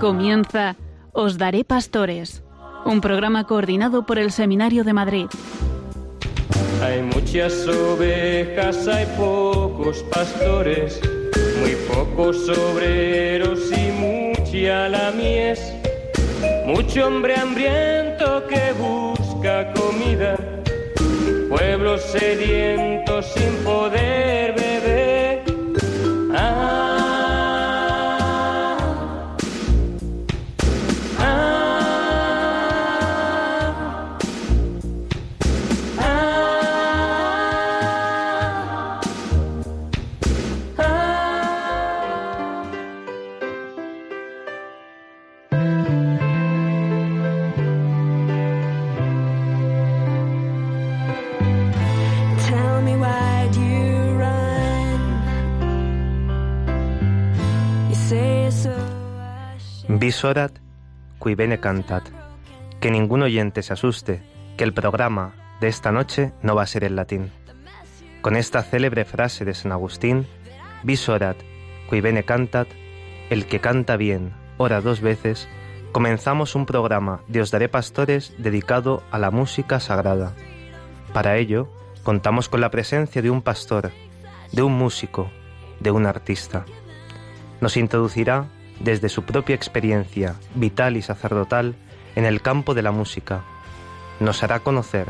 Comienza Os Daré Pastores, un programa coordinado por el Seminario de Madrid. Hay muchas ovejas, hay pocos pastores, muy pocos obreros y mucha la mies. Mucho hombre hambriento que busca comida, pueblos sedientos sin poder Qui bene cantat. Que ningún oyente se asuste, que el programa de esta noche no va a ser en latín. Con esta célebre frase de San Agustín, Visorat qui bene cantat, el que canta bien, ora dos veces, comenzamos un programa de Os Daré Pastores dedicado a la música sagrada. Para ello, contamos con la presencia de un pastor, de un músico, de un artista. Nos introducirá desde su propia experiencia vital y sacerdotal en el campo de la música. Nos hará conocer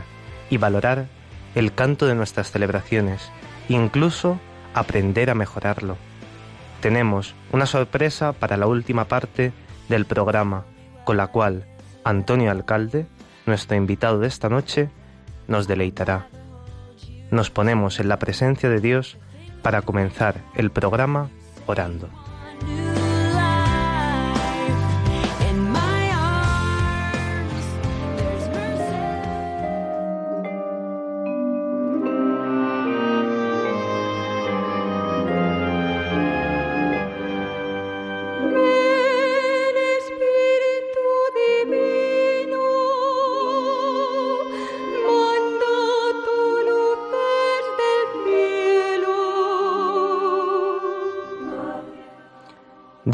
y valorar el canto de nuestras celebraciones, incluso aprender a mejorarlo. Tenemos una sorpresa para la última parte del programa, con la cual Antonio Alcalde, nuestro invitado de esta noche, nos deleitará. Nos ponemos en la presencia de Dios para comenzar el programa orando.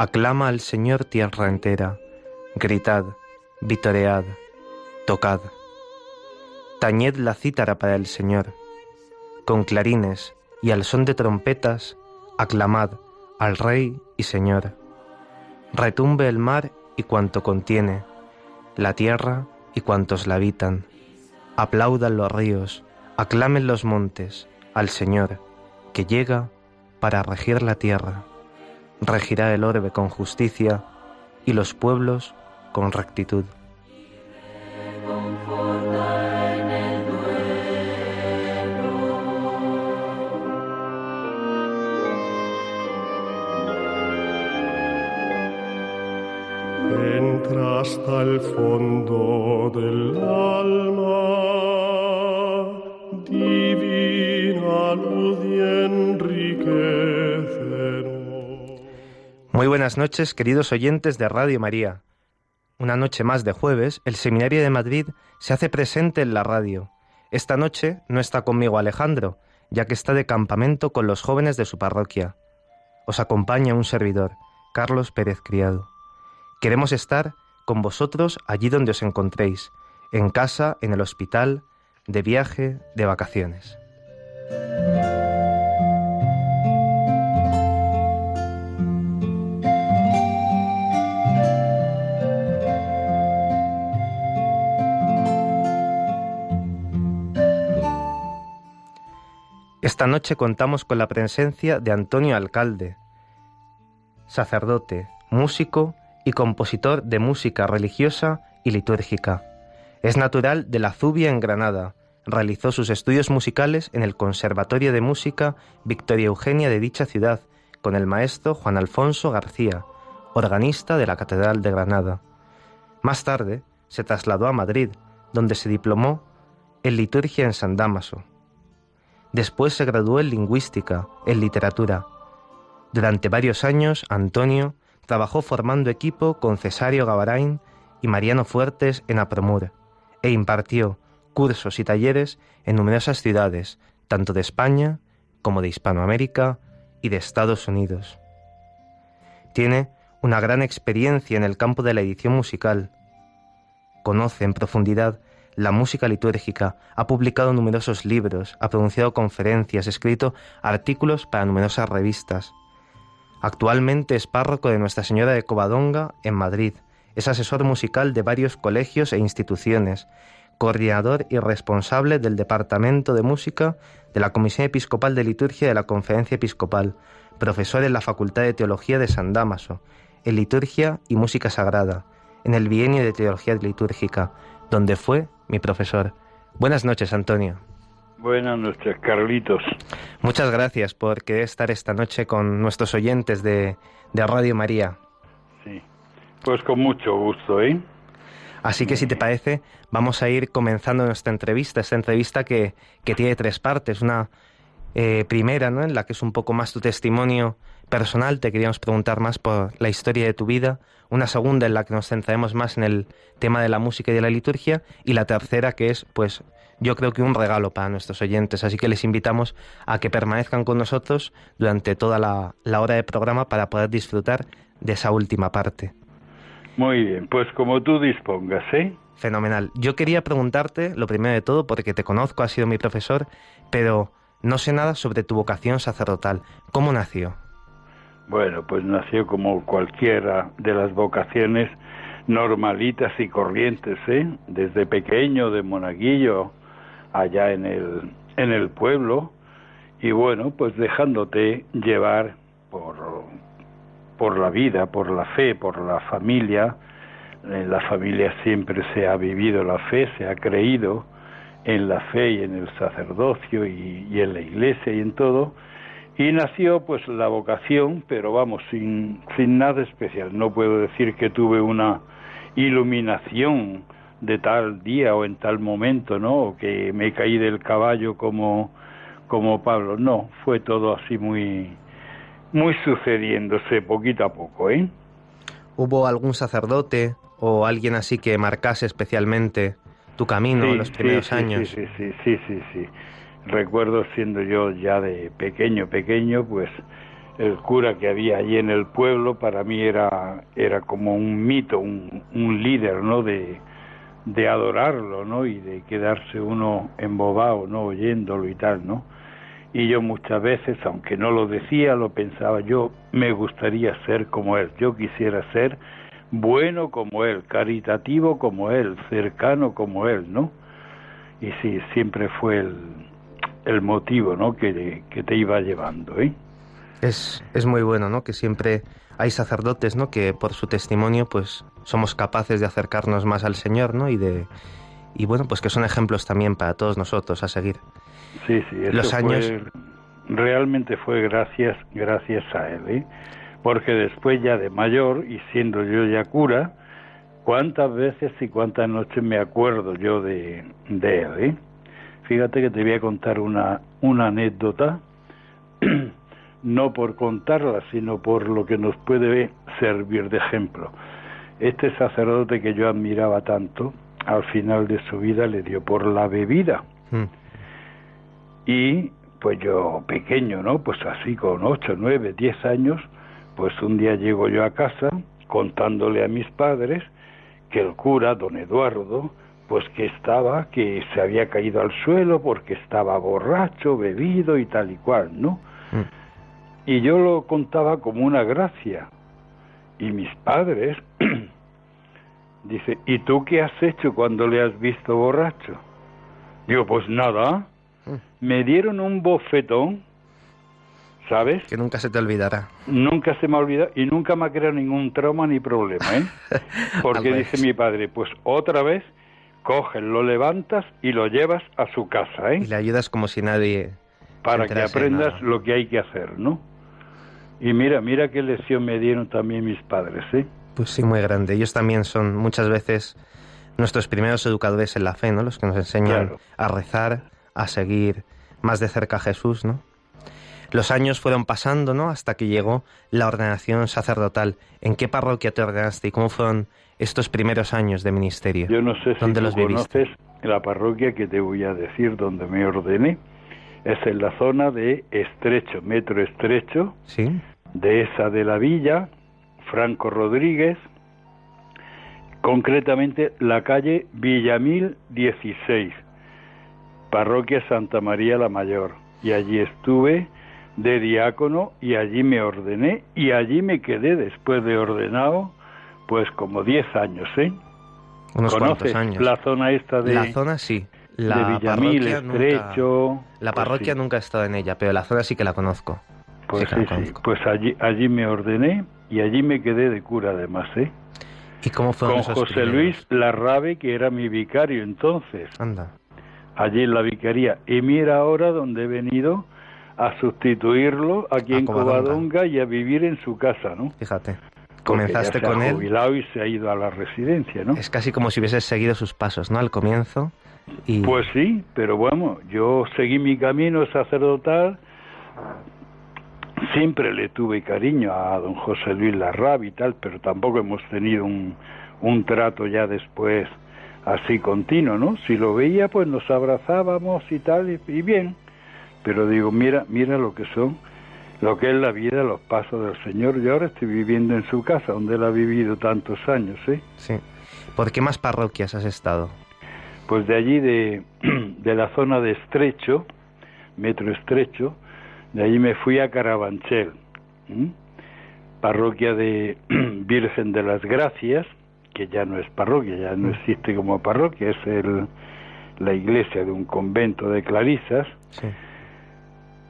Aclama al Señor tierra entera, gritad, vitoread, tocad. Tañed la cítara para el Señor. Con clarines y al son de trompetas, aclamad al Rey y Señor. Retumbe el mar y cuanto contiene, la tierra y cuantos la habitan. Aplaudan los ríos, aclamen los montes al Señor, que llega para regir la tierra regirá el orbe con justicia y los pueblos con rectitud. Noches, queridos oyentes de Radio María. Una noche más de jueves, el Seminario de Madrid se hace presente en la radio. Esta noche no está conmigo Alejandro, ya que está de campamento con los jóvenes de su parroquia. Os acompaña un servidor, Carlos Pérez Criado. Queremos estar con vosotros allí donde os encontréis, en casa, en el hospital, de viaje, de vacaciones. Esta noche contamos con la presencia de Antonio Alcalde, sacerdote, músico y compositor de música religiosa y litúrgica. Es natural de la Zubia en Granada. Realizó sus estudios musicales en el Conservatorio de Música Victoria Eugenia de dicha ciudad, con el maestro Juan Alfonso García, organista de la Catedral de Granada. Más tarde se trasladó a Madrid, donde se diplomó en liturgia en San Damaso. Después se graduó en lingüística, en literatura. Durante varios años, Antonio trabajó formando equipo con Cesario Gavarain y Mariano Fuertes en Apromur e impartió cursos y talleres en numerosas ciudades, tanto de España como de Hispanoamérica y de Estados Unidos. Tiene una gran experiencia en el campo de la edición musical. Conoce en profundidad la música litúrgica, ha publicado numerosos libros, ha pronunciado conferencias, escrito artículos para numerosas revistas. Actualmente es párroco de Nuestra Señora de Covadonga en Madrid. Es asesor musical de varios colegios e instituciones, coordinador y responsable del Departamento de Música de la Comisión Episcopal de Liturgia de la Conferencia Episcopal, profesor en la Facultad de Teología de San Damaso, en Liturgia y Música Sagrada, en el Bienio de Teología Litúrgica, donde fue mi profesor. Buenas noches, Antonio. Buenas noches, Carlitos. Muchas gracias por querer estar esta noche con nuestros oyentes de, de Radio María. Sí, pues con mucho gusto, ¿eh? Así que si te parece, vamos a ir comenzando nuestra entrevista, esta entrevista que, que tiene tres partes. Una eh, primera, ¿no? en la que es un poco más tu testimonio personal, te queríamos preguntar más por la historia de tu vida. Una segunda en la que nos centraremos más en el tema de la música y de la liturgia. Y la tercera que es, pues, yo creo que un regalo para nuestros oyentes. Así que les invitamos a que permanezcan con nosotros durante toda la, la hora de programa para poder disfrutar de esa última parte. Muy bien, pues como tú dispongas, ¿eh? Fenomenal. Yo quería preguntarte, lo primero de todo, porque te conozco, has sido mi profesor, pero no sé nada sobre tu vocación sacerdotal. ¿Cómo nació? Bueno, pues nació como cualquiera de las vocaciones normalitas y corrientes, ¿eh? Desde pequeño, de monaguillo, allá en el, en el pueblo, y bueno, pues dejándote llevar por, por la vida, por la fe, por la familia. En la familia siempre se ha vivido la fe, se ha creído en la fe y en el sacerdocio y, y en la iglesia y en todo. Y nació pues la vocación, pero vamos, sin, sin nada especial. No puedo decir que tuve una iluminación de tal día o en tal momento, ¿no? O que me caí del caballo como, como Pablo. No, fue todo así muy, muy sucediéndose poquito a poco, ¿eh? ¿Hubo algún sacerdote o alguien así que marcase especialmente tu camino en los primeros sí, años? Sí, sí, sí, sí, sí. Recuerdo siendo yo ya de pequeño, pequeño, pues el cura que había allí en el pueblo para mí era, era como un mito, un, un líder, ¿no? De, de adorarlo, ¿no? Y de quedarse uno embobado, ¿no? Oyéndolo y tal, ¿no? y yo muchas veces, aunque no lo decía, lo pensaba, yo me gustaría ser como él, yo quisiera ser bueno como él, caritativo como él, cercano como él, ¿no? Y sí, siempre fue el, el motivo, ¿no? Que, que te iba llevando, ¿eh? Es, es muy bueno, ¿no? Que siempre hay sacerdotes, ¿no? Que por su testimonio, pues, somos capaces de acercarnos más al Señor, ¿no? Y de, y bueno, pues que son ejemplos también para todos nosotros a seguir. Sí, sí, eso Los años... fue, realmente fue gracias, gracias a él, ¿eh? porque después ya de mayor y siendo yo ya cura, cuántas veces y cuántas noches me acuerdo yo de, de él. ¿eh? Fíjate que te voy a contar una, una anécdota, no por contarla, sino por lo que nos puede servir de ejemplo. Este sacerdote que yo admiraba tanto, al final de su vida le dio por la bebida. Mm. Y pues yo pequeño, ¿no? Pues así con ocho, nueve, diez años, pues un día llego yo a casa contándole a mis padres que el cura, don Eduardo, pues que estaba, que se había caído al suelo porque estaba borracho, bebido y tal y cual, ¿no? Mm. Y yo lo contaba como una gracia. Y mis padres, dice, ¿y tú qué has hecho cuando le has visto borracho? Digo, pues nada, me dieron un bofetón, ¿sabes? Que nunca se te olvidará. Nunca se me ha olvidado y nunca me ha creado ningún trauma ni problema, ¿eh? Porque dice mi padre, pues otra vez coges, lo levantas y lo llevas a su casa, ¿eh? Y le ayudas como si nadie... Para que aprendas lo que hay que hacer, ¿no? Y mira, mira qué lección me dieron también mis padres, ¿eh? Pues sí, muy grande. Ellos también son muchas veces nuestros primeros educadores en la fe, ¿no? Los que nos enseñan Claro. a rezar, a seguir más de cerca a Jesús, ¿no? Los años fueron pasando, ¿no? Hasta que llegó la ordenación sacerdotal. ¿En qué parroquia te ordenaste y cómo fueron estos primeros años de ministerio? Yo no sé si ¿Dónde tú los viviste? conoces la parroquia que te voy a decir donde me ordené. Es en la zona de Estrecho, Metro Estrecho, ¿Sí? de esa de la villa, Franco Rodríguez, concretamente la calle Villamil 16, parroquia Santa María la Mayor. Y allí estuve de diácono y allí me ordené y allí me quedé después de ordenado, pues como 10 años, ¿eh? Unos ¿Conoces cuantos años. la zona esta de, La zona sí. La de Villamil, parroquia nunca- Estrecho? La Pues parroquia sí. nunca he estado en ella, pero la zona sí que la conozco. Pues sí la conozco. Pues allí, allí me ordené y allí me quedé de cura además, ¿eh? ¿Y cómo Con esos José primeros? Luis Larrabe, que era mi vicario entonces, Anda. allí en la vicaría. Y mira ahora donde he venido a sustituirlo aquí A en Covadonga. Covadonga y a vivir en su casa, ¿no? Fíjate. Comenzaste con ha él. jubilado y se ha ido a la residencia, ¿no? Es casi como si hubieses seguido sus pasos, ¿no? Al comienzo. Y Pues sí, pero bueno, yo seguí mi camino sacerdotal. Siempre le tuve cariño a don José Luis Larrabe y tal, pero tampoco hemos tenido un, un trato ya después así continuo, ¿no? Si lo veía, pues nos abrazábamos y tal, y, y bien. Pero digo, mira, mira lo que son, lo que es la vida, los pasos del Señor. Yo ahora estoy viviendo en su casa, donde él ha vivido tantos años, ¿eh? sí. ¿Por qué más parroquias has estado? Pues de allí, de, de la zona de Estrecho, Metro Estrecho, de allí me fui a Carabanchel, parroquia de Virgen de las Gracias, que ya no es parroquia, ya no existe como parroquia, es el, la iglesia de un convento de clarisas. Sí.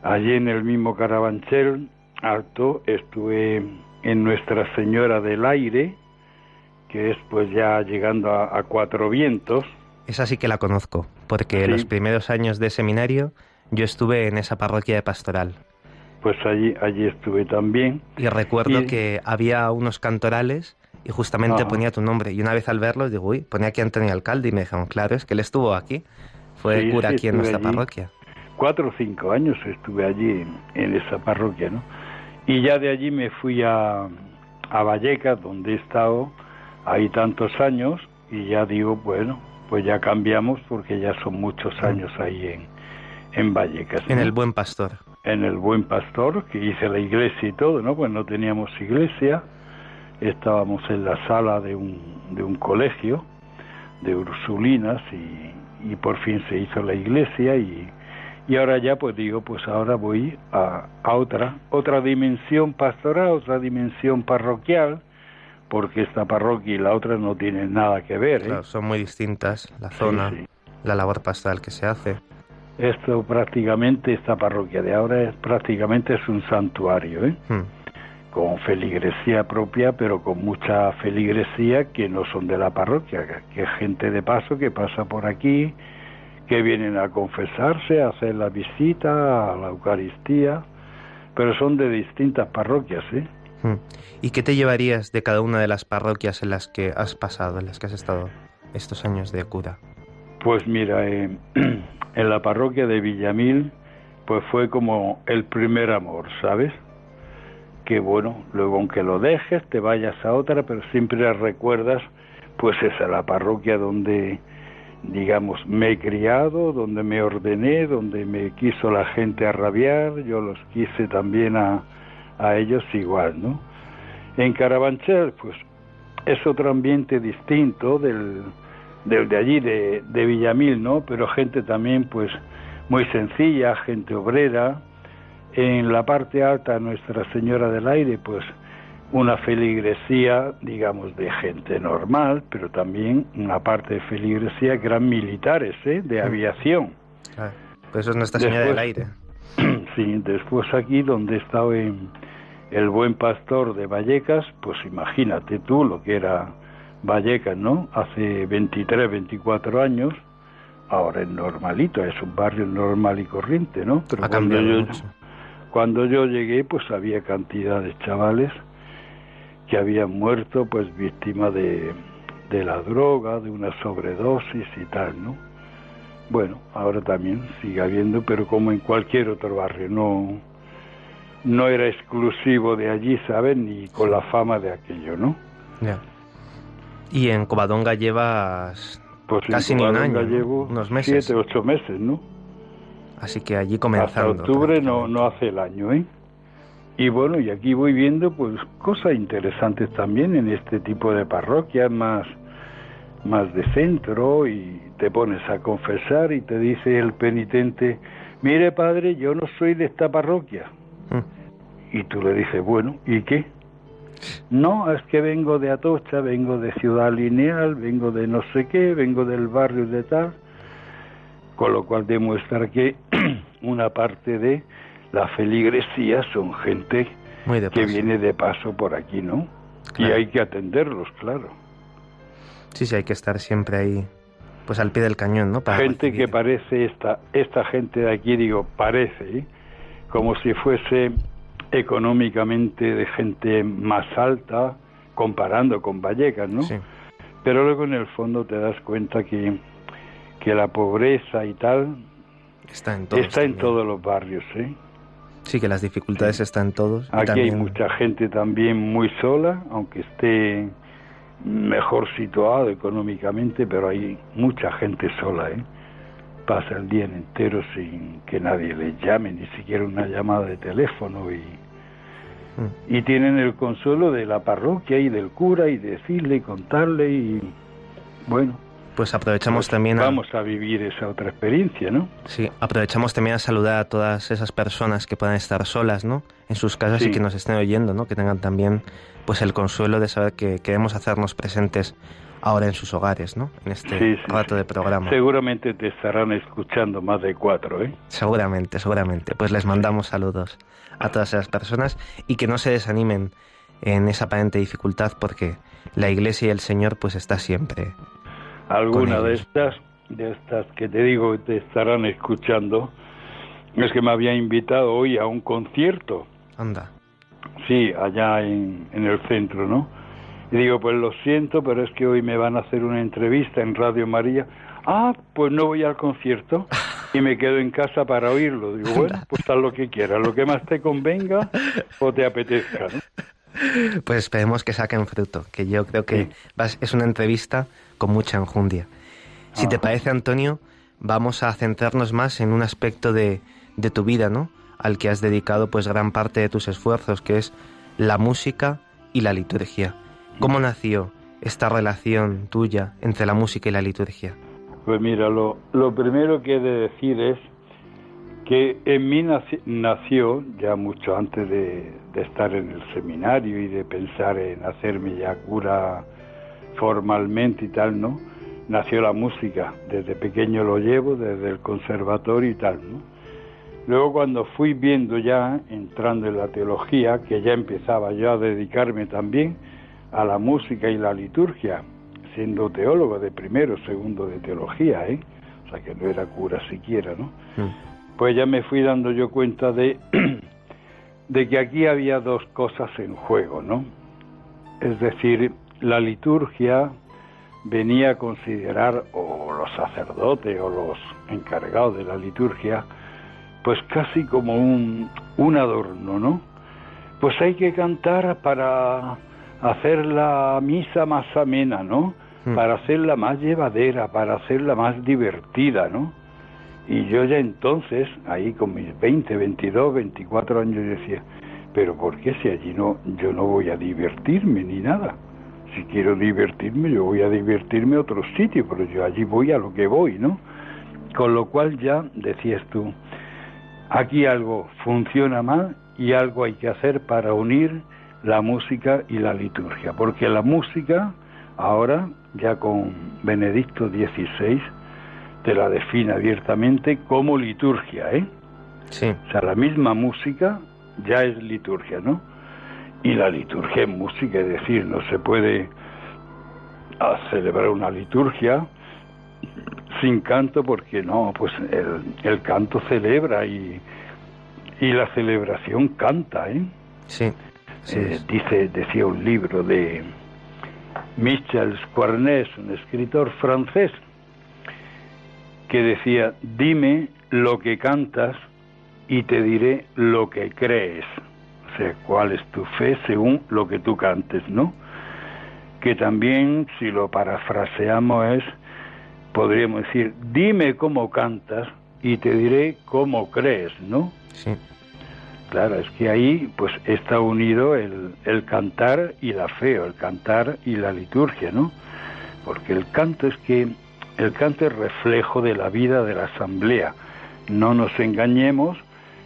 Allí en el mismo Carabanchel Alto estuve en Nuestra Señora del Aire, que es pues ya llegando a, a Cuatro Vientos, Esa sí que la conozco, porque Sí. los primeros años de seminario yo estuve en esa parroquia de pastoral. pues allí allí estuve también Y recuerdo Y- que había unos cantorales y justamente ponía tu nombre. Y una vez al verlos digo, uy, ponía aquí Antonio Alcalde y me dijeron, claro, es que él estuvo aquí. Fue Sí, cura sí, aquí en nuestra allí. parroquia. Cuatro o cinco años estuve allí en, esa parroquia no y ya de allí me fui a a Vallecas donde he estado ahí tantos años y ya digo bueno pues ya cambiamos porque ya son muchos años ahí en en Vallecas En el Buen Pastor. en el Buen Pastor, que hice la iglesia y todo, ¿no? Pues no teníamos iglesia, estábamos en la sala de un, de un colegio de Ursulinas y, y por fin se hizo la iglesia y, y ahora ya pues digo, pues ahora voy a, a otra, otra dimensión pastoral, otra dimensión parroquial, porque esta parroquia y la otra no tienen nada que ver, ¿eh? Claro, son muy distintas la zona, sí. la labor pastoral que se hace. Esto prácticamente, esta parroquia de ahora es prácticamente es un santuario, ¿eh? Hmm. con feligresía propia, pero con mucha feligresía que no son de la parroquia, que- que es gente de paso que pasa por aquí, que vienen a confesarse, a hacer la visita, a la Eucaristía, pero son de distintas parroquias, ¿eh? Hmm. ¿Y qué te llevarías de cada una de las parroquias en las que has pasado, en las que has estado estos años de cura? Pues mira, eh, en la parroquia de Villamil, pues fue como el primer amor, ¿sabes? Que bueno, luego aunque lo dejes, te vayas a otra, pero siempre recuerdas, pues esa, la parroquia donde, digamos, me he criado, donde me ordené, donde me quiso la gente a rabiar, yo los quise también a, a ellos igual, ¿no? En Carabanchel, pues es otro ambiente distinto del, del de allí, de, de Villamil, ¿no? Pero gente también, pues, muy sencilla, gente obrera. En la parte alta, Nuestra Señora del Aire, pues, una feligresía, digamos, de gente normal, pero también una parte de feligresía que eran militares, ¿eh? De aviación. Claro. Pues eso es Nuestra Señora del Aire. Sí, después aquí donde estaba en el buen pastor de Vallecas, pues imagínate tú lo que era Vallecas, ¿no? Hace 23, 24 años, ahora es normalito, es un barrio normal y corriente, ¿no? Pero cuando yo, cuando yo llegué, pues había cantidad de chavales que habían muerto, pues víctimas de, de la droga, de una sobredosis y tal, ¿no? Bueno, ahora también sigue habiendo, pero como en cualquier otro barrio, no, no era exclusivo de allí, ¿saben? Ni con la fama de aquello, ¿no? Ya. Y en Covadonga llevas pues casi ni un año, llevo unos meses. Siete, ocho meses, ¿no? Así que allí comenzando. Hasta octubre no, no hace el año, ¿eh? Y bueno, y aquí voy viendo pues cosas interesantes también en este tipo de parroquias más, más de centro y te pones a confesar y te dice el penitente, mire padre, yo no soy de esta parroquia. Mm. Y tú le dices, bueno, ¿y qué? No, es que vengo de Atocha, vengo de Ciudad Lineal, vengo de no sé qué, vengo del barrio de tal, con lo cual demuestra que una parte de la feligresía son gente que viene de paso por aquí, ¿no? Y hay que atenderlos, claro. Sí, sí, hay que estar siempre ahí, pues al pie del cañón, ¿no? gente que parece esta, esta gente de aquí, digo, parece, ¿eh? como si fuese económicamente de gente más alta, comparando con Vallecas, ¿no? Sí. Pero luego en el fondo te das cuenta que, que la pobreza y tal está en todos, está en todos los barrios, ¿eh? Sí, que las dificultades están todos. Aquí hay mucha gente también muy sola, aunque esté mejor situado económicamente, pero hay mucha gente sola, ¿eh? Pasa el día entero sin que nadie les llame, ni siquiera una llamada de teléfono y, mm. y tienen el consuelo de la parroquia y del cura y decirle y contarle y bueno, pues aprovechamos pues también a... Vamos a vivir esa otra experiencia, ¿no? Sí, aprovechamos también a saludar a todas esas personas que puedan estar solas, ¿no? En sus casas y que nos estén oyendo, ¿no? Que tengan también pues el consuelo de saber que queremos hacernos presentes ahora en sus hogares, ¿no? En este rato de programa. Seguramente te estarán escuchando más de cuatro, ¿eh? Seguramente, seguramente. Pues les mandamos saludos a todas esas personas y que no se desanimen en esa aparente dificultad porque la Iglesia y el Señor pues está siempre alguna de estas, de estas que te digo te estarán escuchando, es que me había invitado hoy a un concierto. Anda. Sí, allá en, en el centro, ¿no? Y digo, pues lo siento, pero es que hoy me van a hacer una entrevista en Radio María. Ah, pues no voy al concierto y me quedo en casa para oírlo. Digo, bueno, pues haz lo que quieras, lo que más te convenga o te apetezca, ¿no? Pues esperemos que saquen fruto, que yo creo que es una entrevista con mucha enjundia. Si te parece, Antonio, vamos a centrarnos más en un aspecto de, de tu vida, ¿no? Al que has dedicado pues gran parte de tus esfuerzos, que es la música y la liturgia. ¿Cómo nació esta relación tuya entre la música y la liturgia? Pues mira, lo, lo primero que he de decir es que en mí nació, ya mucho antes de, de, estar en el seminario y de pensar en hacerme ya cura formalmente y tal, ¿no? Nació la música, desde pequeño lo llevo, desde el conservatorio y tal, ¿no? Luego cuando fui viendo ya, entrando en la teología, que ya empezaba yo a dedicarme también a la música y la liturgia, siendo teólogo de primero, segundo de teología, ¿eh? O sea que no era cura siquiera, ¿no? Mm. Pues ya me fui dando yo cuenta de, de que aquí había dos cosas en juego, ¿no? Es decir, la liturgia venía a considerar, o los sacerdotes o los encargados de la liturgia, pues casi como un, un adorno, ¿no? Pues hay que cantar para hacer la misa más amena, ¿no? Hmm. Para hacerla más llevadera, para hacerla más divertida, ¿no? Y yo ya entonces, ahí con mis 20, 22, 24 años, decía, pero ¿por qué si allí no, yo no voy a divertirme ni nada? Si quiero divertirme, yo voy a divertirme a otro sitio, pero yo allí voy a lo que voy, ¿no? Con lo cual ya decías tú, aquí algo funciona mal y algo hay que hacer para unir la música y la liturgia, porque la música ahora, ya con Benedicto XVI, te la define abiertamente como liturgia, ¿eh? Sí. O sea, la misma música ya es liturgia, ¿no? Y la liturgia es música, es decir, no se puede celebrar una liturgia sin canto porque no, pues el, el canto celebra y, y la celebración canta, ¿eh? Sí. Eh, dice, decía un libro de Michel Squarnés, un escritor francés, que decía, dime lo que cantas y te diré lo que crees. O sea, cuál es tu fe según lo que tú cantes, ¿no? Que también, si lo parafraseamos, es, podríamos decir, dime cómo cantas y te diré cómo crees, ¿no? Sí. Claro, es que ahí pues está unido el, el cantar y la fe, o el cantar y la liturgia, ¿no? Porque el canto es que el canto es reflejo de la vida de la asamblea. No nos engañemos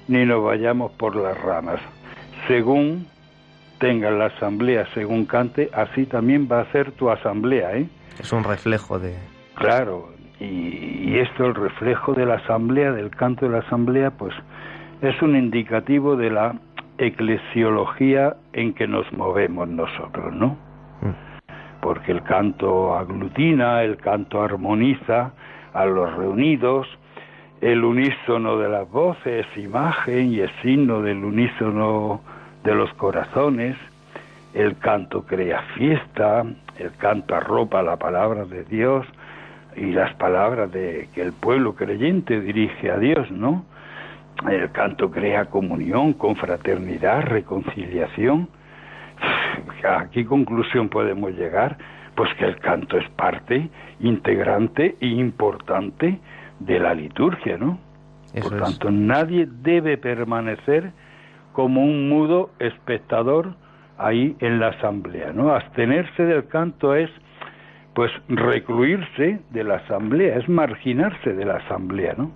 ni nos vayamos por las ramas. Según tenga la asamblea, según cante, así también va a ser tu asamblea, ¿eh? Es un reflejo de... Claro, y, y esto, el reflejo de la asamblea, del canto de la asamblea, pues es un indicativo de la eclesiología en que nos movemos nosotros, ¿no? Porque el canto aglutina, el canto armoniza a los reunidos, el unísono de las voces es imagen y es signo del unísono de los corazones, el canto crea fiesta, el canto arropa la palabra de Dios y las palabras de que el pueblo creyente dirige a Dios, ¿no? El canto crea comunión, confraternidad, reconciliación. ¿A qué conclusión podemos llegar? Pues que el canto es parte integrante e importante de la liturgia, ¿no? Eso Por es. tanto, nadie debe permanecer como un mudo espectador ahí en la asamblea, ¿no? Abstenerse del canto es pues recluirse de la asamblea, es marginarse de la asamblea, ¿no?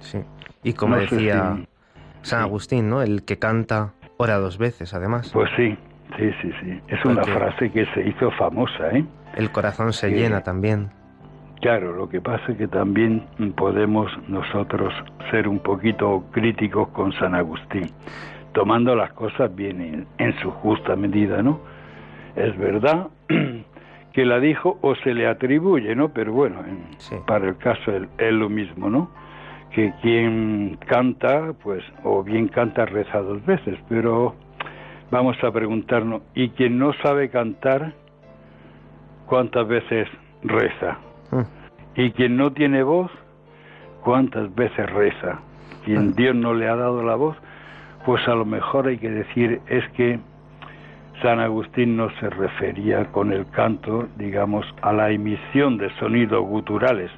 Sí. Y como No decía si- San Agustín, ¿no? El que canta ora dos veces, además. Pues sí, sí, sí, sí. Es una frase que se hizo famosa, ¿eh? El corazón se llena también. Claro, lo que pasa es que también podemos nosotros ser un poquito críticos con San Agustín, tomando las cosas bien en, en su justa medida, ¿no? Es verdad que la dijo o se le atribuye, ¿no? Pero bueno, en- Sí. para el caso es, es lo mismo, ¿no? Que quien canta, pues, o bien canta reza dos veces, pero vamos a preguntarnos, ¿y quien no sabe cantar, cuántas veces reza? Y quien no tiene voz, ¿cuántas veces reza? Quien Dios no le ha dado la voz, pues a lo mejor hay que decir es que San Agustín no se refería con el canto, digamos, a la emisión de sonidos guturales.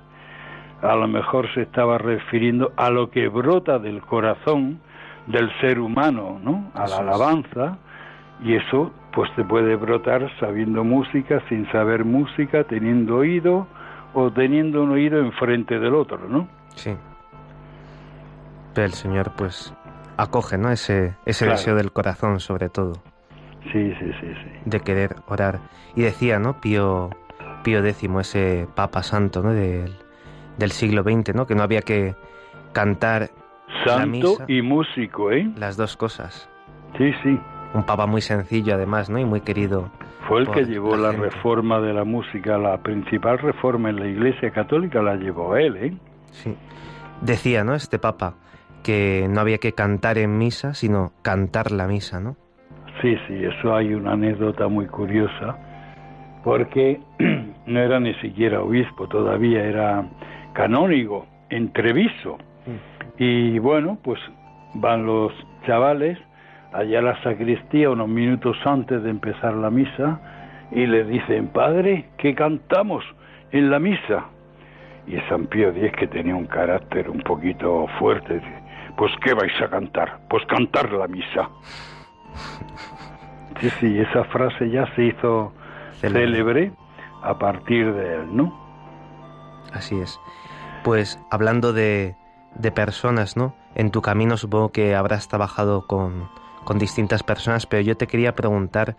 A lo mejor se estaba refiriendo a lo que brota del corazón del ser humano, ¿no? A la alabanza, y eso pues te puede brotar sabiendo música, sin saber música, teniendo oído o teniendo un oído enfrente del otro, ¿no? Sí. Pero el Señor, pues, acoge, ¿no? Ese, ese Claro. deseo del corazón, sobre todo, Sí, sí, sí, sí. de querer orar. Y decía, ¿no? Pío, Pío X, ese Papa Santo, ¿no? Del, del siglo XX, ¿no? Que no había que cantar la Santo misa, y músico, ¿eh? las dos cosas. Sí, sí. Un Papa muy sencillo, además, ¿no? Y muy querido. Fue el que llevó la, gente. reforma de la música, la principal reforma en la Iglesia Católica la llevó él, ¿eh? Sí. Decía, ¿no? Este Papa, que no había que cantar en misa, sino cantar la misa, ¿no? Sí, sí, eso hay una anécdota muy curiosa, porque no era ni siquiera obispo, todavía era canónigo, entreviso. Y bueno, pues van los chavales allá a la sacristía unos minutos antes de empezar la misa y le dicen, padre, ¿qué cantamos en la misa? Y San Pío X, que tenía un carácter un poquito fuerte, dice, pues ¿qué vais a cantar? Pues cantar la misa. Sí, sí, esa frase ya se hizo Célebre. célebre a partir de él, ¿no? Así es. Pues hablando de, de personas, ¿no? En tu camino supongo que habrás trabajado con, con distintas personas, pero yo te quería preguntar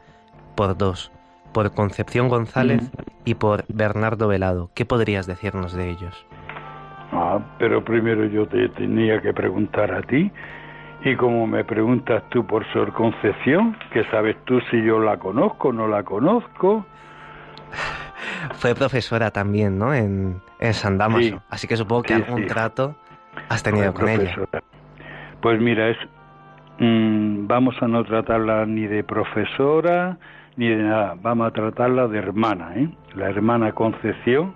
por dos, por Concepción González y por Bernardo Velado. ¿Qué podrías decirnos de ellos? Ah, pero primero yo te tenía que preguntar a ti. Y como me preguntas tú por Sor Concepción, ¿qué sabes tú si yo la conozco o no la conozco? Fue profesora también, ¿no? En, en San Damaso. Así que supongo que algún trato has tenido con ella. Pues mira, es mm, vamos a no tratarla ni de profesora ni de nada, vamos a tratarla de hermana, ¿eh? La hermana Concepción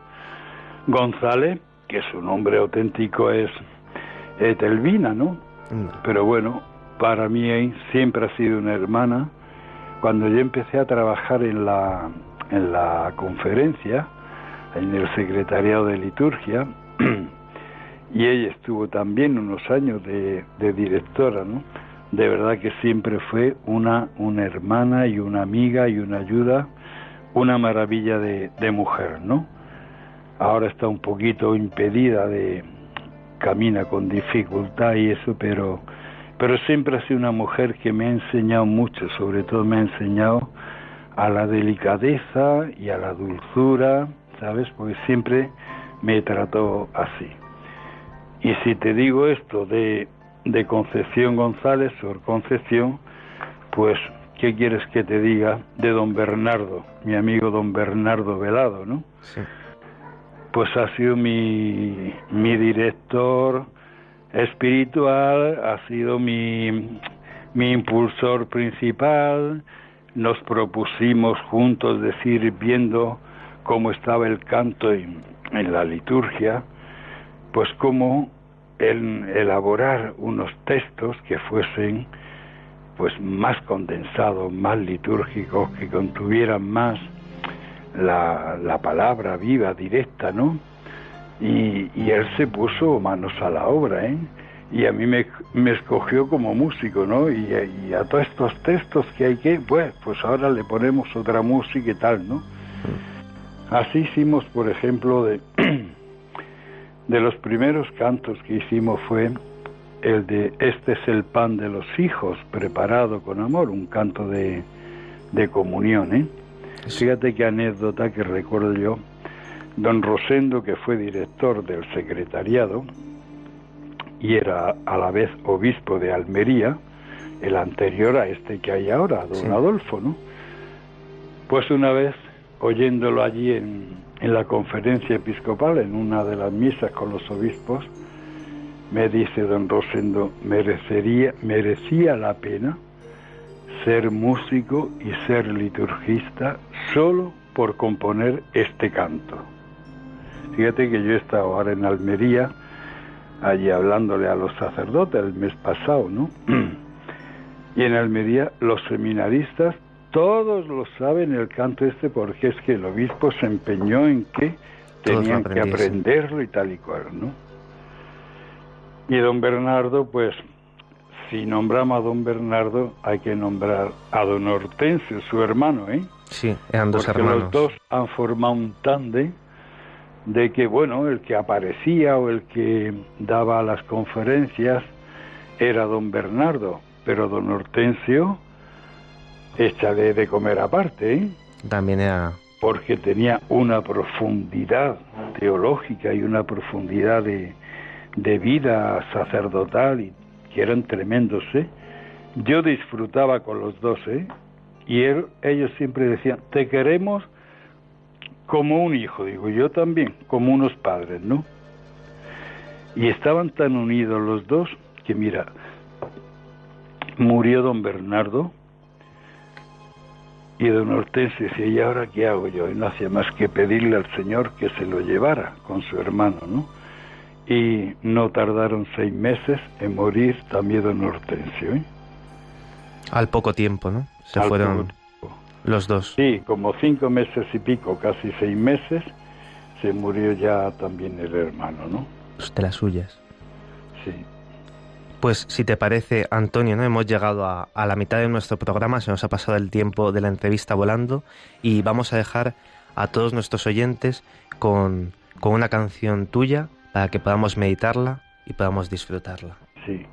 González, que su nombre auténtico es Etelvina, ¿no? Mm. Pero bueno, para mí siempre ha sido una hermana. Cuando yo empecé a trabajar en la, en la conferencia, en el secretariado de liturgia, y ella estuvo también unos años de, de directora, ¿no? De verdad que siempre fue una, una hermana y una amiga y una ayuda, una maravilla de, de mujer, ¿no? Ahora está un poquito impedida de, camina con dificultad y eso, pero, pero siempre ha sido una mujer que me ha enseñado mucho, sobre todo me ha enseñado a la delicadeza y a la dulzura, ¿sabes? Porque siempre me trató así. Y si te digo esto de, de Concepción González, Sor Concepción, pues, ¿qué quieres que te diga de don Bernardo, mi amigo don Bernardo Velado, ¿no? Sí pues ha sido mi, mi director espiritual, ha sido mi, mi impulsor principal, nos propusimos juntos decir, viendo cómo estaba el canto en, en la liturgia, pues cómo el, elaborar unos textos que fuesen pues más condensados, más litúrgicos, que contuvieran más la, la palabra viva, directa, ¿no? Y, y, él se puso manos a la obra, ¿eh? Y a mí me, me escogió como músico, ¿no? Y, y, a todos estos textos que hay que, pues, pues ahora le ponemos otra música y tal, ¿no? Así hicimos, por ejemplo, de, de los primeros cantos que hicimos fue el de Este es el pan de los hijos, preparado con amor, un canto de, de comunión, ¿eh? Fíjate qué anécdota que recuerdo yo. Don Rosendo, que fue director del secretariado y era a la vez obispo de Almería, el anterior a este que hay ahora, don Adolfo, ¿no? Pues una vez, oyéndolo allí en, en la conferencia episcopal, en una de las misas con los obispos, me dice don Rosendo, merecería, merecía la pena ser músico y ser liturgista solo por componer este canto. Fíjate que yo he estado ahora en Almería, allí hablándole a los sacerdotes el mes pasado, ¿no? y en Almería los seminaristas todos lo saben el canto este porque es que el obispo se empeñó en que tenían que aprenderlo y tal y cual, ¿no? Y don Bernardo, pues si nombramos a don Bernardo, hay que nombrar a don Hortensio, su hermano, ¿eh? Sí, eran dos Porque hermanos. Los dos han formado un tándem de que, bueno, el que aparecía o el que daba las conferencias era don Bernardo, pero don Hortensio, échale de comer aparte, ¿eh? También era. Porque tenía una profundidad teológica y una profundidad de, de vida sacerdotal y que eran tremendos, ¿eh? Yo disfrutaba con los dos, ¿eh? Y él, ellos siempre decían, te queremos como un hijo, digo, yo también, como unos padres, ¿no? Y estaban tan unidos los dos que, mira, murió don Bernardo y don Hortensio decía, ¿y ahora qué hago yo? Y no hacía más que pedirle al Señor que se lo llevara con su hermano, ¿no? y no tardaron seis meses en morir también don Hortensio. ¿eh? Al poco tiempo, ¿no? Se Al fueron los dos. Sí, como cinco meses y pico, casi seis meses, se murió ya también el hermano, ¿no? De las suyas. Sí. Pues si te parece, Antonio, ¿no? Hemos llegado a, a la mitad de nuestro programa, se nos ha pasado el tiempo de la entrevista volando y vamos a dejar a todos nuestros oyentes con, con una canción tuya para que podamos meditarla y podamos disfrutarla. Sí,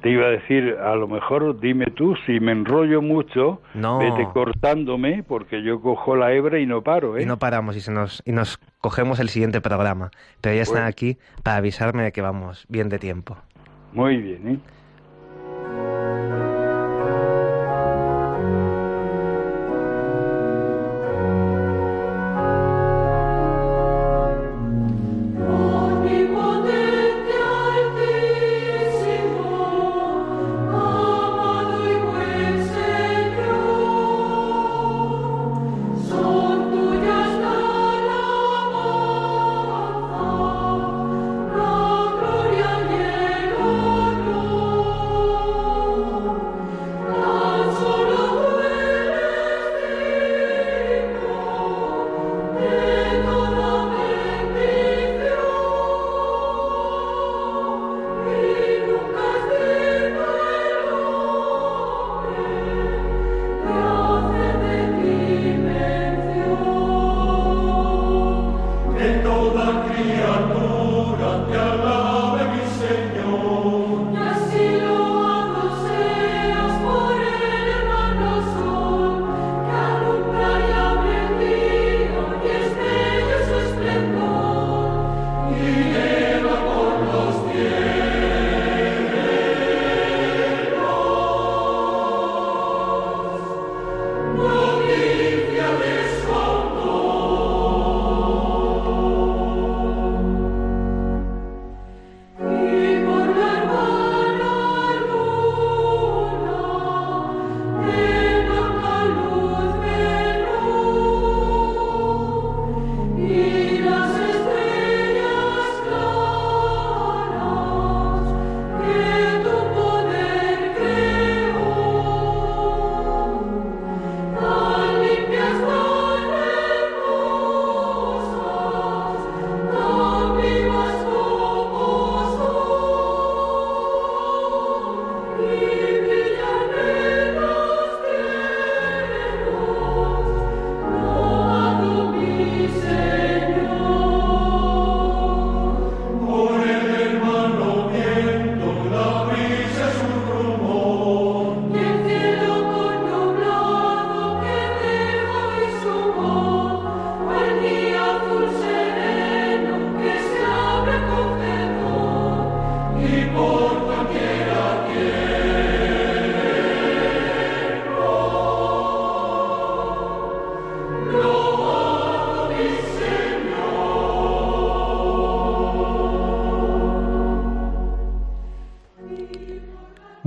te iba a decir, a lo mejor dime tú, si me enrollo mucho, No. vete cortándome, porque yo cojo la hebra y no paro, ¿eh? Y no paramos y, se nos, y nos cogemos el siguiente programa. Pero ya están aquí para avisarme de que vamos bien de tiempo. Muy bien, ¿eh?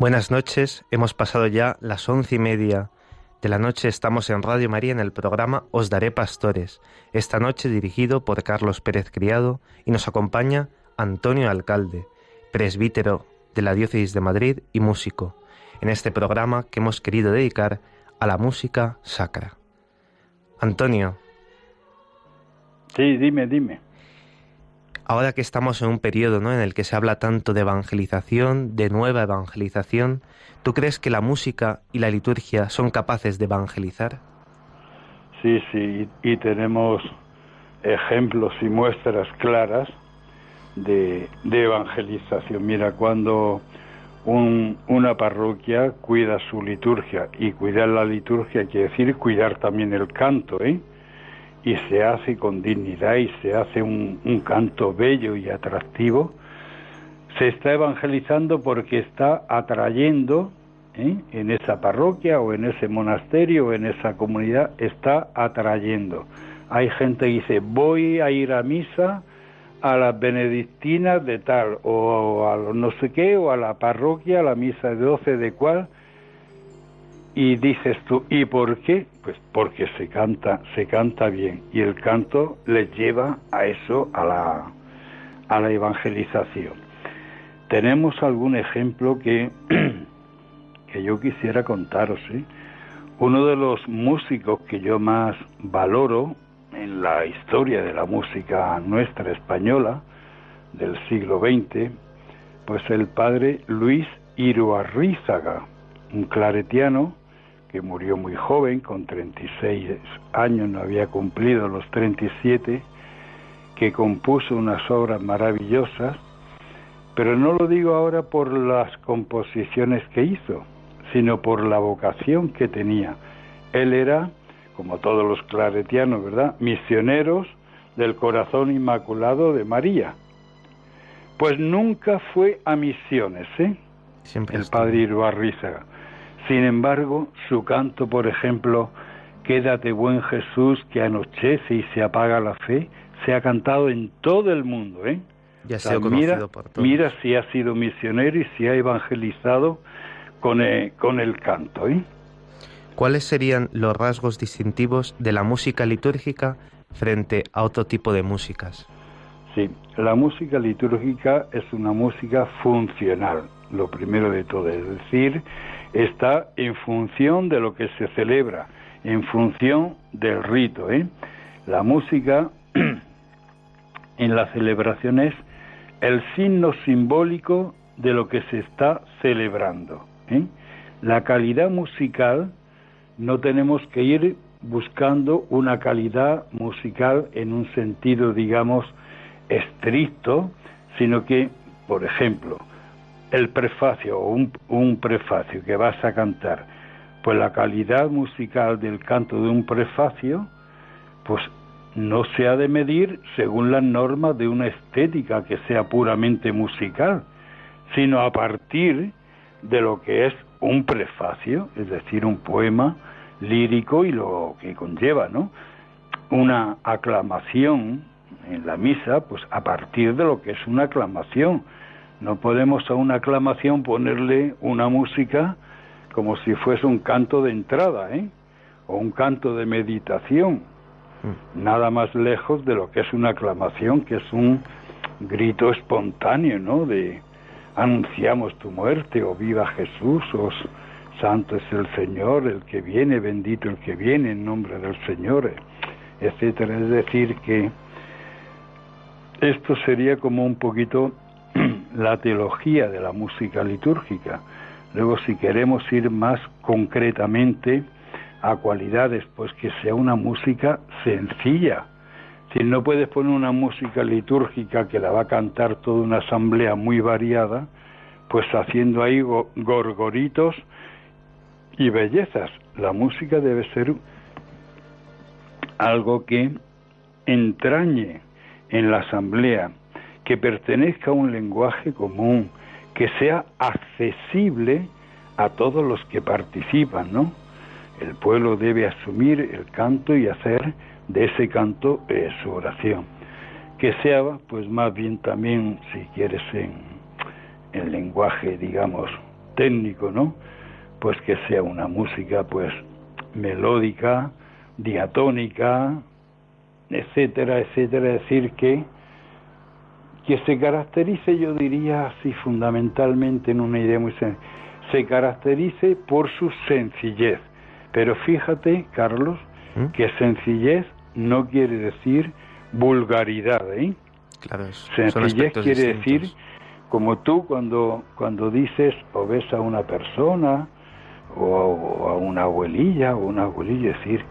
Buenas noches, hemos pasado ya las once y media de la noche, estamos en Radio María en el programa Os Daré Pastores, esta noche dirigido por Carlos Pérez Criado y nos acompaña Antonio Alcalde, presbítero de la Diócesis de Madrid y músico, en este programa que hemos querido dedicar a la música sacra. Antonio, Sí, dime, dime. Ahora que estamos en un periodo ¿no? en el que se habla tanto de evangelización, de nueva evangelización, ¿tú crees que la música y la liturgia son capaces de evangelizar? Sí, sí, y, tenemos ejemplos y muestras claras de, de evangelización. Mira, cuando un- una parroquia cuida su liturgia, y cuidar la liturgia quiere decir cuidar también el canto, ¿eh? Y se hace con dignidad y se hace un, un canto bello y atractivo, se está evangelizando porque está atrayendo ¿eh? en esa parroquia o en ese monasterio o en esa comunidad, está atrayendo. Hay gente que dice, voy a ir a misa a las benedictinas de tal, o a no sé qué, o a la parroquia, a la misa de 12 de cuál, y dices tú, ¿y por qué? Pues porque se canta, se canta bien y el canto les lleva a eso, a la, a la evangelización. Tenemos algún ejemplo que, que yo quisiera contaros. ¿eh? Uno de los músicos que yo más valoro en la historia de la música nuestra española del siglo XX, pues el padre Luis Iruarrízaga, un claretiano que murió muy joven, con 36 años, no había cumplido los 37, que compuso unas obras maravillosas Pero no lo digo ahora por las composiciones que hizo, sino por la vocación que tenía. Él era, como todos los claretianos, ¿verdad?, misioneros del corazón inmaculado de María. Pues nunca fue a misiones, ¿eh? Siempre el padre Irbarrízaga. Sin embargo, su canto, por ejemplo, Quédate buen Jesús que anochece y se apaga la fe, se ha cantado en todo el mundo, ¿eh? Ya ha O sea, mira, por todos. mira si ha sido misionero y si ha evangelizado con, eh, con el canto, ¿eh? ¿Cuáles serían los rasgos distintivos de la música litúrgica frente a otro tipo de músicas? Sí, la música litúrgica es una música funcional, lo primero de todo, es decir, está en función de lo que se celebra, en función del rito. ¿eh? La música en la celebración es el signo simbólico de lo que se está celebrando. ¿eh? La calidad musical no tenemos que ir buscando una calidad musical en un sentido, digamos, estricto, sino que, por ejemplo, el prefacio o un, prefacio que vas a cantar, pues la calidad musical del canto de un prefacio, pues no se ha de medir según las normas de una estética que sea puramente musical, sino a partir de lo que es un prefacio, es decir, un poema lírico y lo que conlleva, ¿no? Una aclamación en la misa, pues a partir de lo que es una aclamación. No podemos a una aclamación ponerle una música como si fuese un canto de entrada, ¿eh? O un canto de meditación. Nada más lejos de lo que es una aclamación, que es un grito espontáneo, ¿no? De anunciamos tu muerte, o viva Jesús, o santo es el Señor, el que viene, bendito el que viene en nombre del Señor, etcétera. Es decir, que esto sería como un poquito la teología de la música litúrgica. Luego, si queremos ir más concretamente a cualidades, pues que sea una música sencilla. Si no puedes poner una música litúrgica que la va a cantar toda una asamblea muy variada, pues haciendo ahí go- gorgoritos y bellezas. La música debe ser algo que entrañe en la asamblea, que pertenezca a un lenguaje común, que sea accesible a todos los que participan, ¿no? El pueblo debe asumir el canto y hacer de ese canto eh, su oración. Que sea, pues más bien también, si quieres, en, en lenguaje, digamos, técnico, ¿no? Pues que sea una música, pues, melódica, diatónica, etcétera, etcétera, decir, que, que se caracterice, yo diría así fundamentalmente en una idea muy sencilla, se caracterice por su sencillez. Pero fíjate, Carlos, ¿Mm? que sencillez no quiere decir vulgaridad, ¿eh? Claro, es- Sencillez quiere distintos. decir, como tú cuando, cuando dices o ves a una persona o, o a una abuelilla o una abuelilla, decir,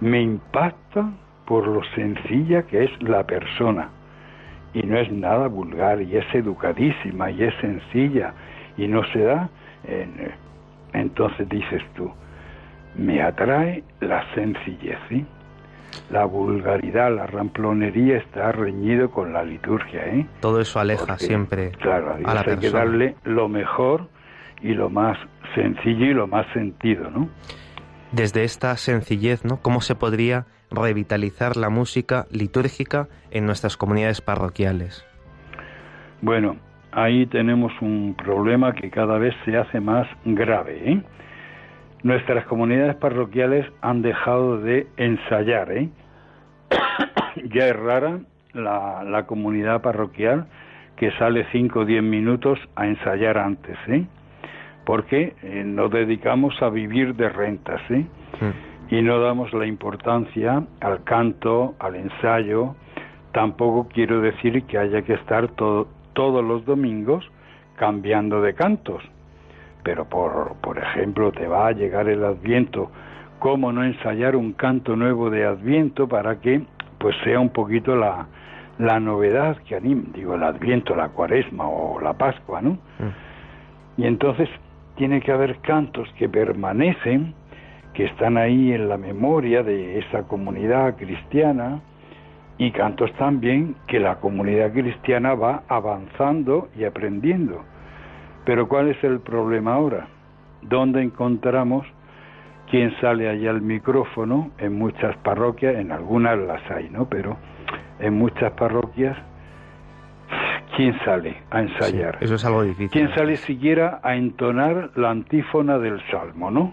me impacta por lo sencilla que es la persona. Y no es nada vulgar, y es educadísima, y es sencilla, y no se da. en- entonces dices tú, me atrae la sencillez, ¿sí? La vulgaridad, la ramplonería está reñido con la liturgia, ¿eh? Todo eso aleja Porque, siempre claro, a a la hay que darle lo mejor y lo más sencillo y lo más sentido, ¿no? Desde esta sencillez, ¿no? ¿Cómo se podría revitalizar la música litúrgica en nuestras comunidades parroquiales? Bueno, ahí tenemos un problema que cada vez se hace más grave, ¿eh? Nuestras comunidades parroquiales han dejado de ensayar, ¿eh? ya es rara la, la comunidad parroquial que sale 5 o 10 minutos a ensayar antes, ¿eh? Porque eh, nos dedicamos a vivir de rentas, ¿eh? Mm. Y no damos la importancia al canto, al ensayo. Tampoco quiero decir que haya que estar to- todos los domingos cambiando de cantos. Pero por, por ejemplo, te va a llegar el Adviento, ¿cómo no ensayar un canto nuevo de Adviento para que pues sea un poquito la, la novedad que anima, digo, el Adviento, la Cuaresma o la Pascua, ¿no? Mm. Y entonces tiene que haber cantos que permanecen, que están ahí en la memoria de esa comunidad cristiana, y cantos también que la comunidad cristiana va avanzando y aprendiendo. Pero ¿cuál es el problema ahora? ¿Dónde encontramos quien sale allá al micrófono? En muchas parroquias, en algunas las hay, ¿no? Pero en muchas parroquias, ¿quién sale a ensayar? Sí, eso es algo difícil. ¿Quién sale siquiera a entonar la antífona del Salmo, no?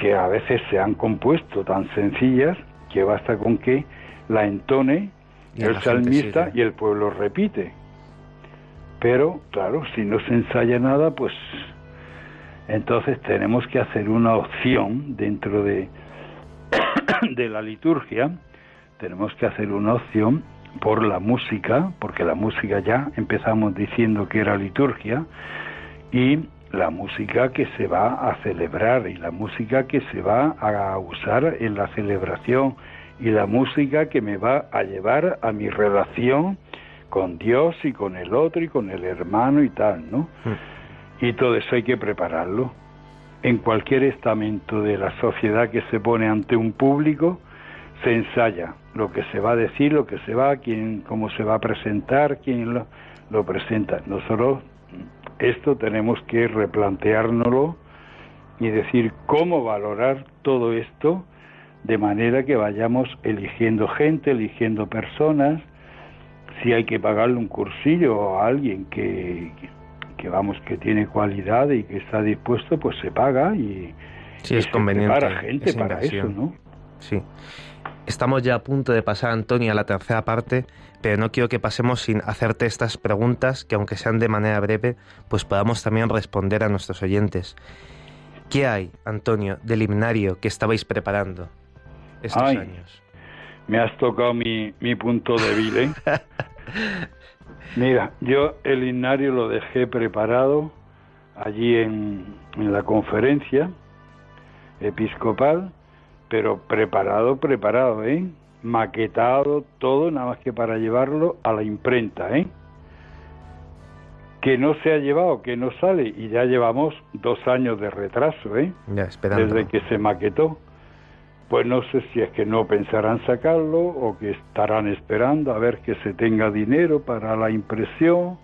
Que a veces se han compuesto tan sencillas que basta con que la entone Y el salmista sigue. y el pueblo repite. Pero, claro, si no se ensaya nada, pues entonces tenemos que hacer una opción dentro de, de la liturgia, tenemos que hacer una opción por la música, porque la música ya empezamos diciendo que era liturgia, y la música que se va a celebrar y la música que se va a usar en la celebración y la música que me va a llevar a mi relación con Dios y con el otro y con el hermano y tal, ¿no? Y todo eso hay que prepararlo. En cualquier estamento de la sociedad que se pone ante un público, se ensaya lo que se va a decir, lo que se va, quién, cómo se va a presentar, quién lo, lo presenta. Nosotros esto tenemos que replanteárnoslo y decir cómo valorar todo esto de manera que vayamos eligiendo gente, eligiendo personas, si hay que pagarle un cursillo a alguien que, que vamos que tiene cualidad y que está dispuesto, pues se paga y, Sí, y es se conveniente prepara gente para eso, ¿no? Sí. Estamos ya a punto de pasar, Antonio, a la tercera parte, pero no quiero que pasemos sin hacerte estas preguntas, que aunque sean de manera breve, pues podamos también responder a nuestros oyentes. ¿Qué hay, Antonio, del himnario que estabais preparando estos Ay. años? Me has tocado mi, mi punto débil, ¿eh? Mira, yo el himnario lo dejé preparado allí en, en la conferencia episcopal, pero preparado, preparado, ¿eh? Maquetado todo, nada más que para llevarlo a la imprenta, ¿eh? Que no se ha llevado, que no sale, y ya llevamos dos años de retraso, ¿eh? Ya, desde que se maquetó. Pues no sé si es que no pensarán sacarlo o que estarán esperando a ver que se tenga dinero para la impresión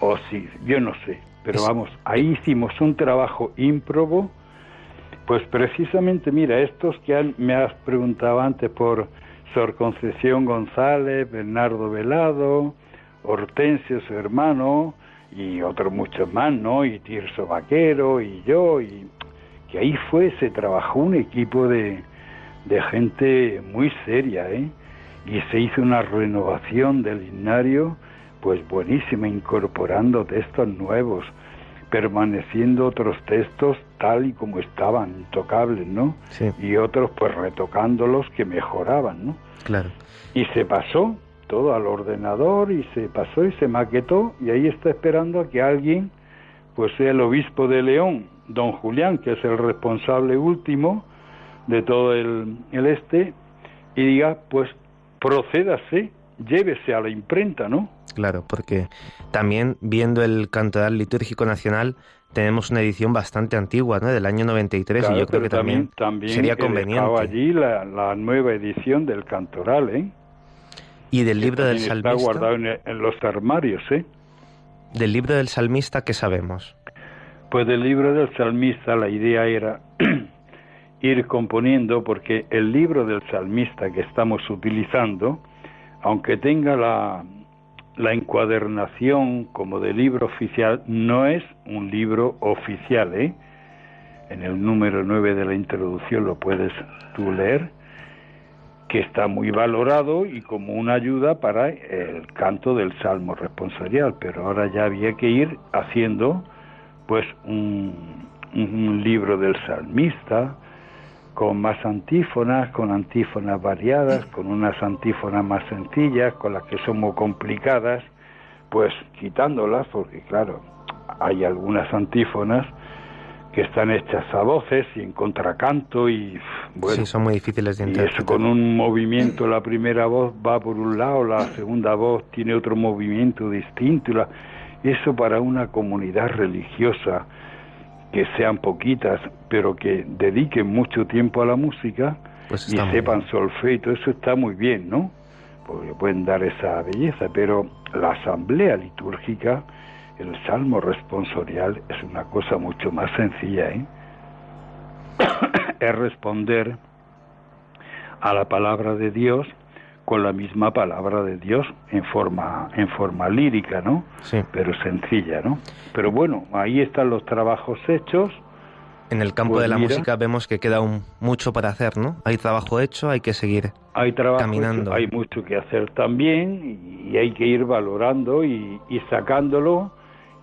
o si, yo no sé. Pero vamos, ahí hicimos un trabajo ímprobo. Pues precisamente, mira, estos que han- me has preguntado antes por Sor Concepción González, Bernardo Velado, Hortensio, su hermano, y otros muchos más, ¿no? Y Tirso Vaquero, y yo, y que ahí fue, se trabajó un equipo de, de gente muy seria, ¿eh? Y se hizo una renovación del himnario, pues buenísima, incorporando textos nuevos, permaneciendo otros textos tal y como estaban, intocables, ¿no? Sí, Y otros pues retocándolos que mejoraban, ¿no? claro. Y se pasó todo al ordenador y se pasó y se maquetó y ahí está esperando a que alguien, pues sea el obispo de León, don Julián, que es el responsable último de todo el, el este, y diga, pues procédase, llévese a la imprenta, ¿no? Claro, porque también viendo el Cantoral Litúrgico Nacional tenemos una edición bastante antigua, ¿no? Del año 93 Claro, y yo creo que también, también sería conveniente. allí la, la nueva edición del Cantoral, ¿eh? Y del libro del también está salmista, guardado en, en los armarios, ¿eh? del libro del salmista, ¿qué sabemos? Pues del libro del salmista la idea era ir componiendo porque el libro del salmista que estamos utilizando, aunque tenga la, la encuadernación como de libro oficial, no es un libro oficial, ¿eh? En el número 9 de la introducción lo puedes tú leer, que está muy valorado y como una ayuda para el canto del salmo responsorial, pero ahora ya había que ir haciendo pues un, un libro del salmista con más antífonas, con antífonas variadas, con unas antífonas más sencillas, con las que son muy complicadas, pues quitándolas, porque claro, hay algunas antífonas que están hechas a voces y en contracanto y bueno, sí, son muy difíciles de y interpretar. eso con un movimiento, la primera voz va por un lado, la segunda voz tiene otro movimiento distinto. y la- eso para una comunidad religiosa, que sean poquitas, pero que dediquen mucho tiempo a la música Pues y sepan solfeo, y todo eso está muy bien, ¿no? Porque pueden dar esa belleza, pero la asamblea litúrgica, el salmo responsorial, es una cosa mucho más sencilla, ¿eh? es responder a la palabra de Dios con la misma palabra de Dios en forma en forma lírica, ¿no? Sí. Pero sencilla, ¿no? Pero bueno, ahí están los trabajos hechos. En el campo Pues de la mira. música vemos que queda un, mucho para hacer, ¿no? Hay trabajo hecho, hay que seguir. Hay trabajo, Caminando. hecho, hay mucho que hacer también y hay que ir valorando y, y sacándolo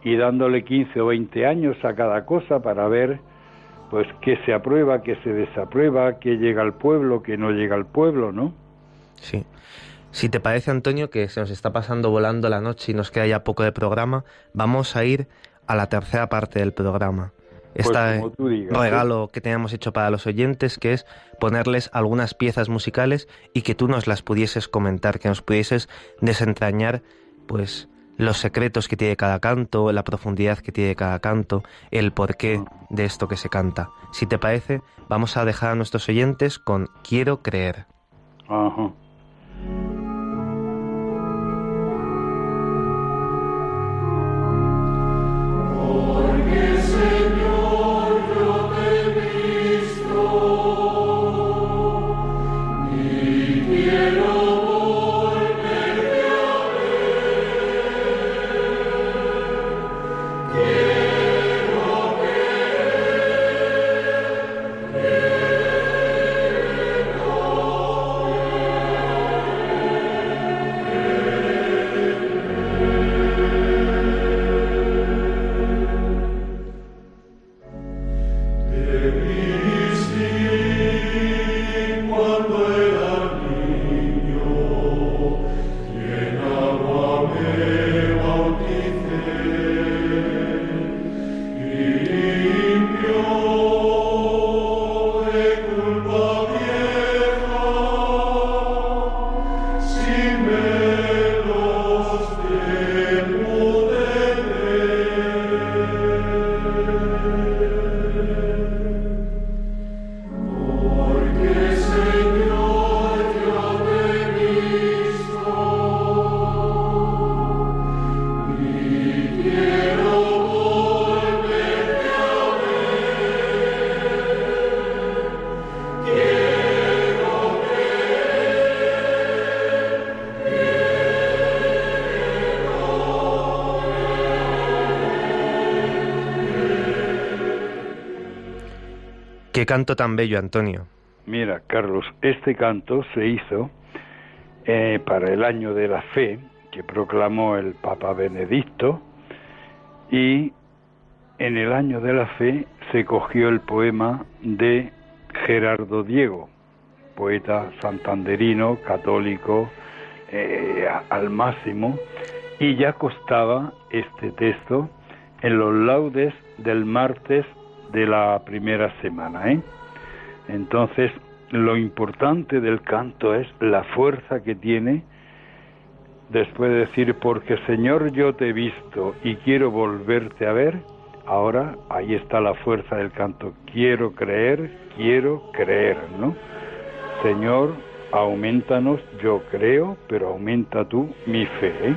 y dándole 15 o 20 años a cada cosa para ver pues qué se aprueba, qué se desaprueba, qué llega al pueblo, qué no llega al pueblo, ¿no? Sí. Si te parece, Antonio, que se nos está pasando volando la noche y nos queda ya poco de programa, vamos a ir a la tercera parte del programa. Este digas, regalo que teníamos hecho para los oyentes, que es ponerles algunas piezas musicales y que tú nos las pudieses comentar, que nos pudieses desentrañar, pues, los secretos que tiene cada canto, la profundidad que tiene cada canto, el porqué de esto que se canta. Si te parece, vamos a dejar a nuestros oyentes con Quiero creer. Ajá. Canto tan bello, Antonio. Mira, Carlos, este canto se hizo eh, para el año de la fe que proclamó el Papa Benedicto y en el año de la fe se cogió el poema de Gerardo Diego, poeta santanderino, católico eh, al máximo, y ya costaba este texto en los laudes del martes de la primera semana. ¿eh? Entonces, lo importante del canto es la fuerza que tiene después de decir, porque Señor yo te he visto y quiero volverte a ver, ahora ahí está la fuerza del canto, quiero creer, quiero creer, ¿no? Señor, aumentanos, yo creo, pero aumenta tú mi fe. ¿eh?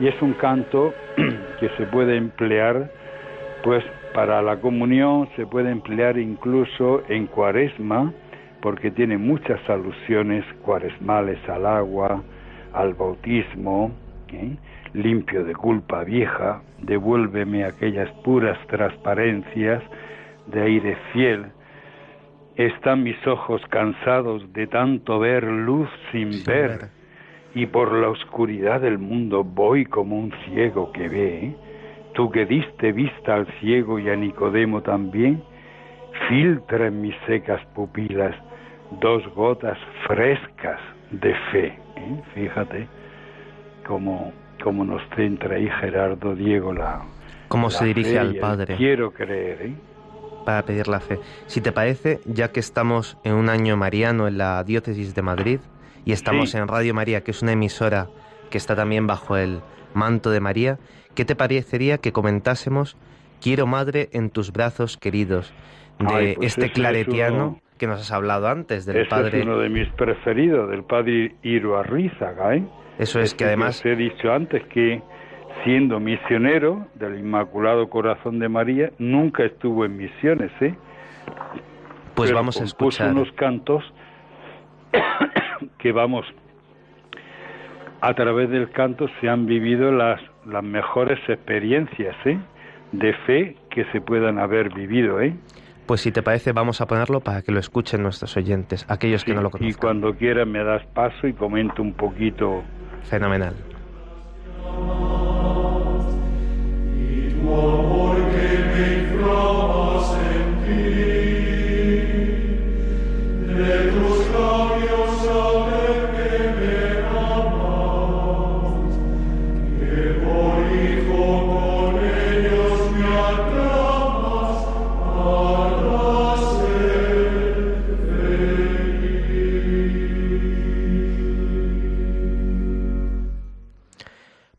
Y es un canto que se puede emplear, pues, para la comunión, se puede emplear incluso en cuaresma, porque tiene muchas alusiones cuaresmales al agua, al bautismo, ¿eh? limpio de culpa vieja, devuélveme aquellas puras transparencias de aire fiel. Están mis ojos cansados de tanto ver luz sin, Sin ver, ver. y por la oscuridad del mundo voy como un ciego que ve. Tú que diste vista al ciego y a Nicodemo también, filtra en mis secas pupilas dos gotas frescas de fe. ¿eh? Fíjate cómo, cómo nos centra ahí Gerardo Diego la, Cómo la se dirige fe al Padre. Quiero creer, ¿eh? para pedir la fe. Si te parece, ya que estamos en un año mariano en la diócesis de Madrid y estamos Sí. en Radio María, que es una emisora que está también bajo el manto de María, ¿qué te parecería que comentásemos Quiero Madre en tus brazos queridos de Ay, pues este ese es claretiano uno- que nos has hablado antes, del Ese padre... es uno de mis preferidos, del padre Iruarrízaga, ¿eh? Eso es Este que además... Os he dicho antes que siendo misionero del Inmaculado Corazón de María, nunca estuvo en misiones, ¿eh? Pues Pero vamos a escuchar. unos cantos que vamos a través del canto se han vivido las las mejores experiencias ¿eh? de fe que se puedan haber vivido ¿eh? Pues si te parece, vamos a ponerlo para que lo escuchen nuestros oyentes, aquellos que no lo y conozcan. cuando quieras me das paso y comento un poquito Fenomenal.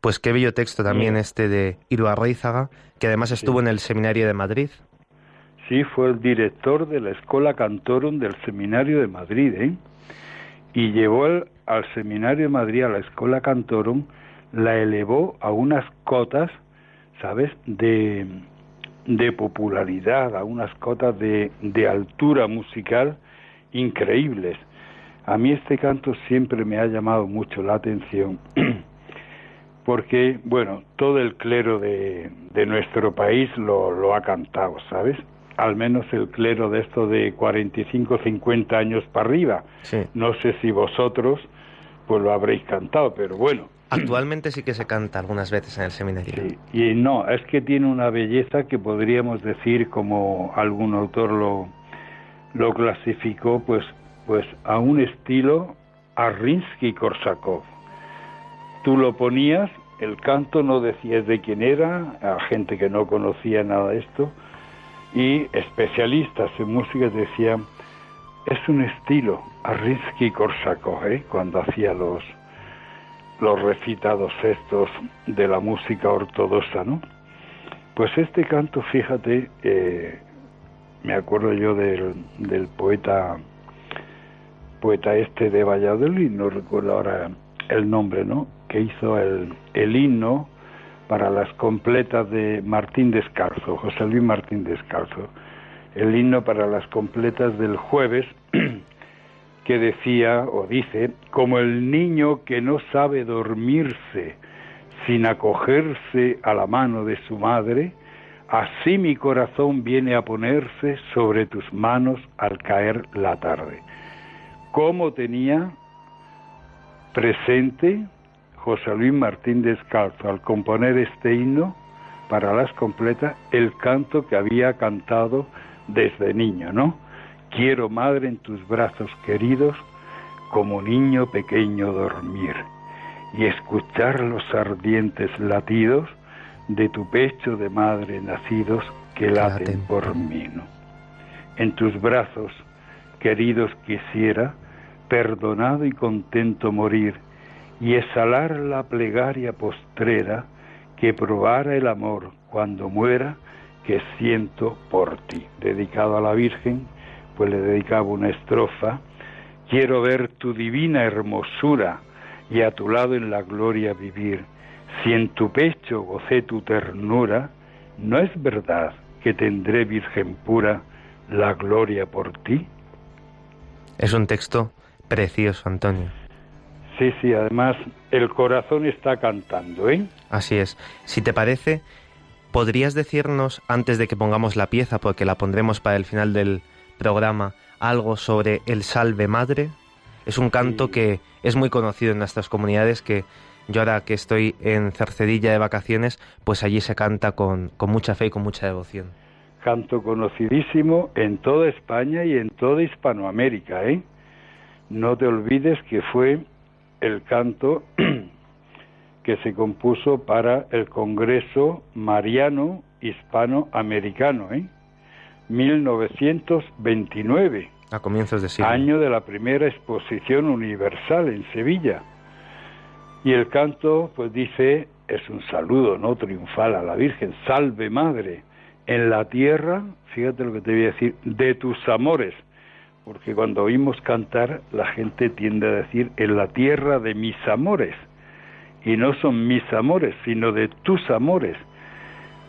Pues qué bello texto también este de Iruarráizaga, que además estuvo en el seminario de Madrid. Sí, fue el director de la Escola Cantorum del Seminario de Madrid, ¿eh? Y llevó al, al Seminario de Madrid, a la Escola Cantorum, la elevó a unas cotas, ¿sabes?, de, de popularidad, a unas cotas de, de altura musical increíbles. A mí este canto siempre me ha llamado mucho la atención, porque, bueno, todo el clero de, de nuestro país lo, lo ha cantado, ¿sabes? Al menos el clero de esto de 45, 50 años para arriba. Sí. No sé si vosotros pues lo habréis cantado, pero bueno. Actualmente sí que se canta algunas veces en el seminario. Sí, y no, es que tiene una belleza que podríamos decir, como algún autor lo, lo clasificó, pues, pues a un estilo Arrinsky-Korsakov. Tú lo ponías, el canto no decías de quién era, a gente que no conocía nada de esto, y especialistas en música decían, es un estilo Arrinsky-Korsakov, ¿eh? cuando hacía los, los recitados estos de la música ortodoxa, ¿no? Pues este canto, fíjate, eh, me acuerdo yo del, del poeta poeta este de Valladolid, no recuerdo ahora el nombre, ¿no? Que hizo el, el himno para las completas de Martín Descalzo, José Luis Martín Descalzo, el himno para las completas del jueves, que decía o dice, como el niño que no sabe dormirse sin acogerse a la mano de su madre, así mi corazón viene a ponerse sobre tus manos al caer la tarde. ¿Cómo tenía presente José Luis Martín Descalzo al componer este himno para las completas el canto que había cantado desde niño, ¿no? Quiero, madre, en tus brazos queridos, como niño pequeño dormir y escuchar los ardientes latidos de tu pecho de madre nacidos que laten por por mí, ¿no? En tus brazos queridos quisiera, perdonado y contento morir y exhalar la plegaria postrera que probara el amor cuando muera que siento por ti. Dedicado a la Virgen, pues le dedicaba una estrofa. Quiero ver tu divina hermosura y a tu lado en la gloria vivir. Si en tu pecho gocé tu ternura, ¿no es verdad que tendré, Virgen pura, la gloria por ti? Es un texto precioso, Antonio. Sí, sí, además el corazón está cantando, ¿eh? Así es. Si te parece, ¿podrías decirnos, antes de que pongamos la pieza, porque la pondremos para el final del programa, algo sobre el Salve Madre? Es un canto Sí. que es muy conocido en nuestras comunidades, que yo ahora que estoy en Cercedilla de vacaciones, pues allí se canta con, con mucha fe y con mucha devoción. Canto conocidísimo en toda España y en toda Hispanoamérica, ¿eh? No te olvides que fue el canto que se compuso para el Congreso Mariano Hispanoamericano, ¿eh? 1929, A comienzos de siglo. año de la primera exposición universal en Sevilla. Y el canto, pues dice, es un saludo, ¿no? Triunfal a la Virgen. Salve Madre, en la tierra, fíjate lo que te voy a decir, de tus amores. Porque cuando oímos cantar, la gente tiende a decir, en la tierra de mis amores. Y no son mis amores, sino de tus amores.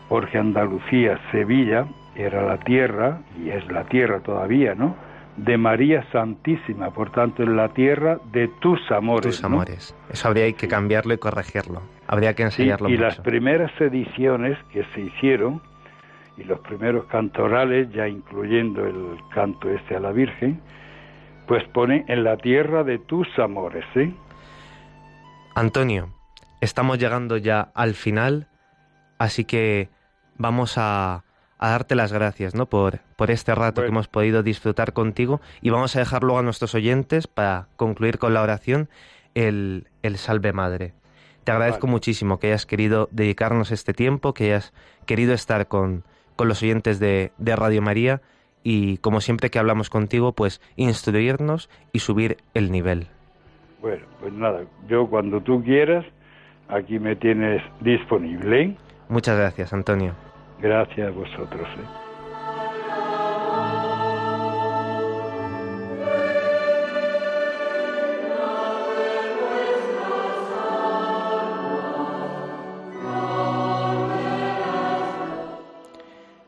Porque Andalucía, Sevilla, era la tierra, y es la tierra todavía, ¿no? De María Santísima, por tanto, en la tierra de tus amores. Tus ¿no? amores. Eso habría que cambiarlo y corregirlo. Habría que Sí, enseñarlo y mucho. las primeras ediciones que se hicieron y los primeros cantorales, ya incluyendo el canto este a la Virgen, pues pone en la tierra de tus amores, ¿sí? Antonio, estamos llegando ya al final, así que vamos a, a darte las gracias, ¿no? Por, por este rato que hemos podido disfrutar contigo y vamos a dejar luego a nuestros oyentes para concluir con la oración el, el Salve Madre. Te agradezco Vale. muchísimo que hayas querido dedicarnos este tiempo, que hayas querido estar con, con los oyentes de, de Radio María y como siempre que hablamos contigo, pues instruirnos y subir el nivel. Bueno, pues nada, yo cuando tú quieras, aquí me tienes disponible. ¿eh? Muchas gracias, Antonio. Gracias a vosotros. ¿eh?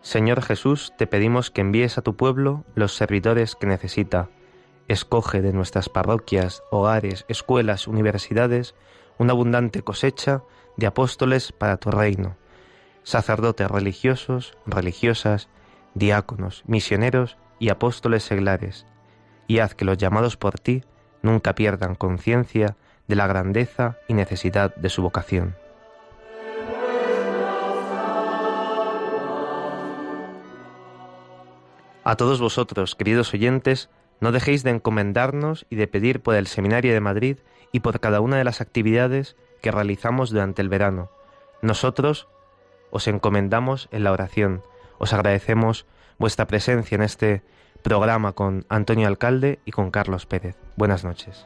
Señor Jesús, te pedimos que envíes a tu pueblo los servidores que necesita. Escoge de nuestras parroquias, hogares, escuelas, universidades, una abundante cosecha de apóstoles para tu reino, sacerdotes religiosos, religiosas, diáconos, misioneros y apóstoles seglares, y haz que los llamados por ti nunca pierdan conciencia de la grandeza y necesidad de su vocación. A todos vosotros, queridos oyentes, no dejéis de encomendarnos y de pedir por el Seminario de Madrid y por cada una de las actividades que realizamos durante el verano. Nosotros os encomendamos en la oración. Os agradecemos vuestra presencia en este programa con Antonio Alcalde y con Carlos Pérez. Buenas noches.